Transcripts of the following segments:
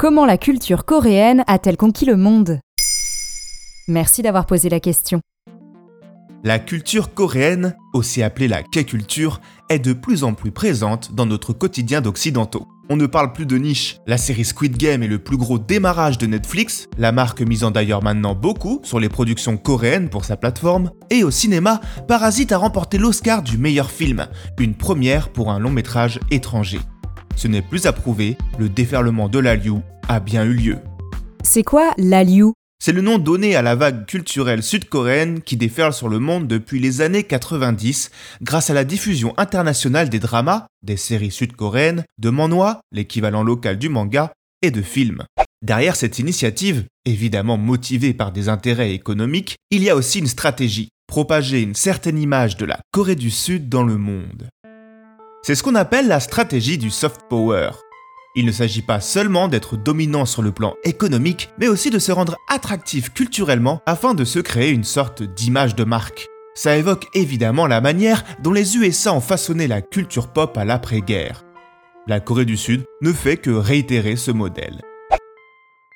Comment la culture coréenne a-t-elle conquis le monde? Merci d'avoir posé la question. La culture coréenne, aussi appelée la K-culture, est de plus en plus présente dans notre quotidien d'occidentaux. On ne parle plus de niche, la série Squid Game est le plus gros démarrage de Netflix, la marque misant d'ailleurs maintenant beaucoup sur les productions coréennes pour sa plateforme, et au cinéma, Parasite a remporté l'Oscar du meilleur film, une première pour un long métrage étranger. Ce n'est plus à prouver, le déferlement de l'Aliu a bien eu lieu. C'est quoi l'Aliu c'est le nom donné à la vague culturelle sud-coréenne qui déferle sur le monde depuis les années 90 grâce à la diffusion internationale des dramas, des séries sud-coréennes, de manhwa, l'équivalent local du manga, et de films. Derrière cette initiative, évidemment motivée par des intérêts économiques, il y a aussi une stratégie, propager une certaine image de la Corée du Sud dans le monde. C'est ce qu'on appelle la stratégie du soft power, il ne s'agit pas seulement d'être dominant sur le plan économique, mais aussi de se rendre attractif culturellement afin de se créer une sorte d'image de marque. Ça évoque évidemment la manière dont les USA ont façonné la culture pop à l'après-guerre. La Corée du Sud ne fait que réitérer ce modèle.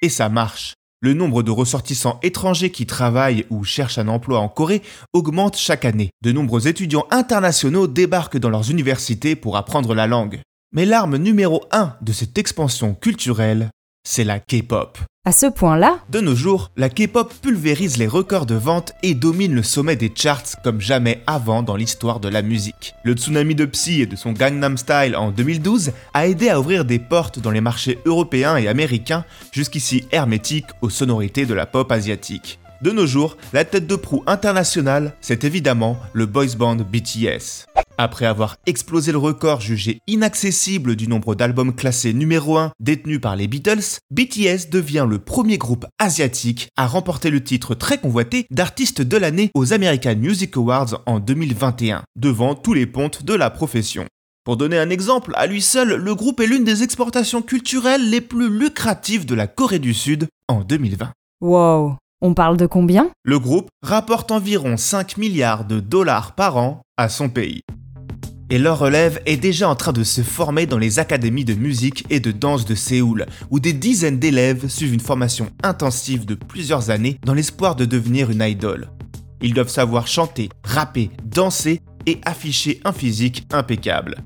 Et ça marche. Le nombre de ressortissants étrangers qui travaillent ou cherchent un emploi en Corée augmente chaque année. De nombreux étudiants internationaux débarquent dans leurs universités pour apprendre la langue. Mais l'arme numéro 1 de cette expansion culturelle, c'est la K-pop. À ce point-là De nos jours, la K-pop pulvérise les records de vente et domine le sommet des charts comme jamais avant dans l'histoire de la musique. Le tsunami de Psy et de son Gangnam Style en 2012 a aidé à ouvrir des portes dans les marchés européens et américains, jusqu'ici hermétiques aux sonorités de la pop asiatique. De nos jours, la tête de proue internationale, c'est évidemment le boys band BTS. Après avoir explosé le record jugé inaccessible du nombre d'albums classés numéro 1 détenus par les Beatles, BTS devient le premier groupe asiatique à remporter le titre très convoité d'artiste de l'année aux American Music Awards en 2021, devant tous les pontes de la profession. Pour donner un exemple, à lui seul, le groupe est l'une des exportations culturelles les plus lucratives de la Corée du Sud en 2020. Wow on parle de combien? Le groupe rapporte environ 5 milliards de dollars par an à son pays et leur relève est déjà en train de se former dans les académies de musique et de danse de Séoul, où des dizaines d'élèves suivent une formation intensive de plusieurs années dans l'espoir de devenir une idole. Ils doivent savoir chanter, rapper, danser et afficher un physique impeccable.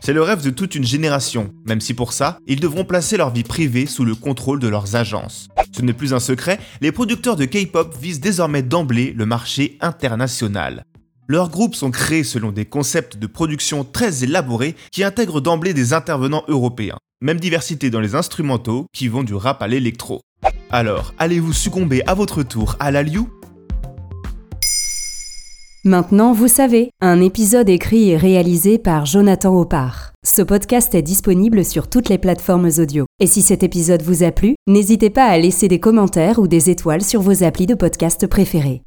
C'est le rêve de toute une génération, même si pour ça, ils devront placer leur vie privée sous le contrôle de leurs agences. Ce n'est plus un secret, les producteurs de K-pop visent désormais d'emblée le marché international. Leurs groupes sont créés selon des concepts de production très élaborés qui intègrent d'emblée des intervenants européens. Même diversité dans les instrumentaux qui vont du rap à l'électro. Alors, allez-vous succomber à votre tour à la Maintenant, vous savez, un épisode écrit et réalisé par Jonathan Opar. Ce podcast est disponible sur toutes les plateformes audio. Et si cet épisode vous a plu, n'hésitez pas à laisser des commentaires ou des étoiles sur vos applis de podcast préférés.